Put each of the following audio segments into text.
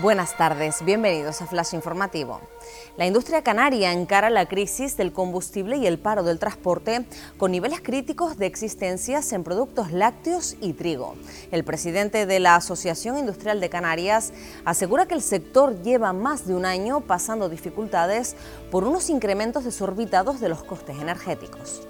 Buenas tardes, bienvenidos a Flash Informativo. La industria canaria encara la crisis del combustible y el paro del transporte con niveles críticos de existencias en productos lácteos y trigo. El presidente de la Asociación Industrial de Canarias asegura que el sector lleva más de un año pasando dificultades por unos incrementos desorbitados de los costes energéticos.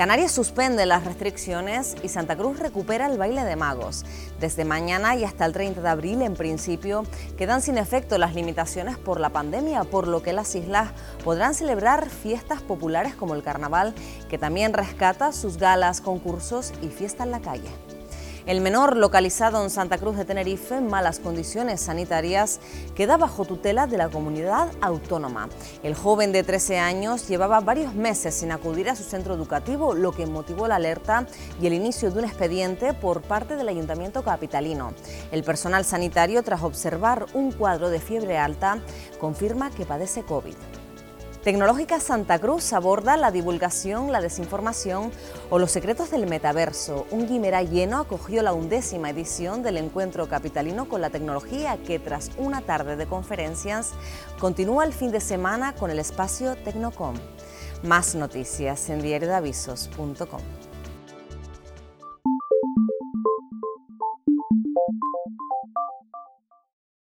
Canarias suspende las restricciones y Santa Cruz recupera el baile de magos. Desde mañana y hasta el 30 de abril, en principio, quedan sin efecto las limitaciones por la pandemia, por lo que las islas podrán celebrar fiestas populares como el carnaval, que también rescata sus galas, concursos y fiesta en la calle. El menor, localizado en Santa Cruz de Tenerife en malas condiciones sanitarias, queda bajo tutela de la comunidad autónoma. El joven de 13 años llevaba varios meses sin acudir a su centro educativo, lo que motivó la alerta y el inicio de un expediente por parte del Ayuntamiento capitalino. El personal sanitario, tras observar un cuadro de fiebre alta, confirma que padece COVID. Tecnológica Santa Cruz aborda la divulgación, la desinformación o los secretos del metaverso. Un Guimera lleno acogió la undécima edición del encuentro capitalino con la tecnología que tras una tarde de conferencias continúa el fin de semana con el espacio Tecnocom. Más noticias en diariodavisos.com.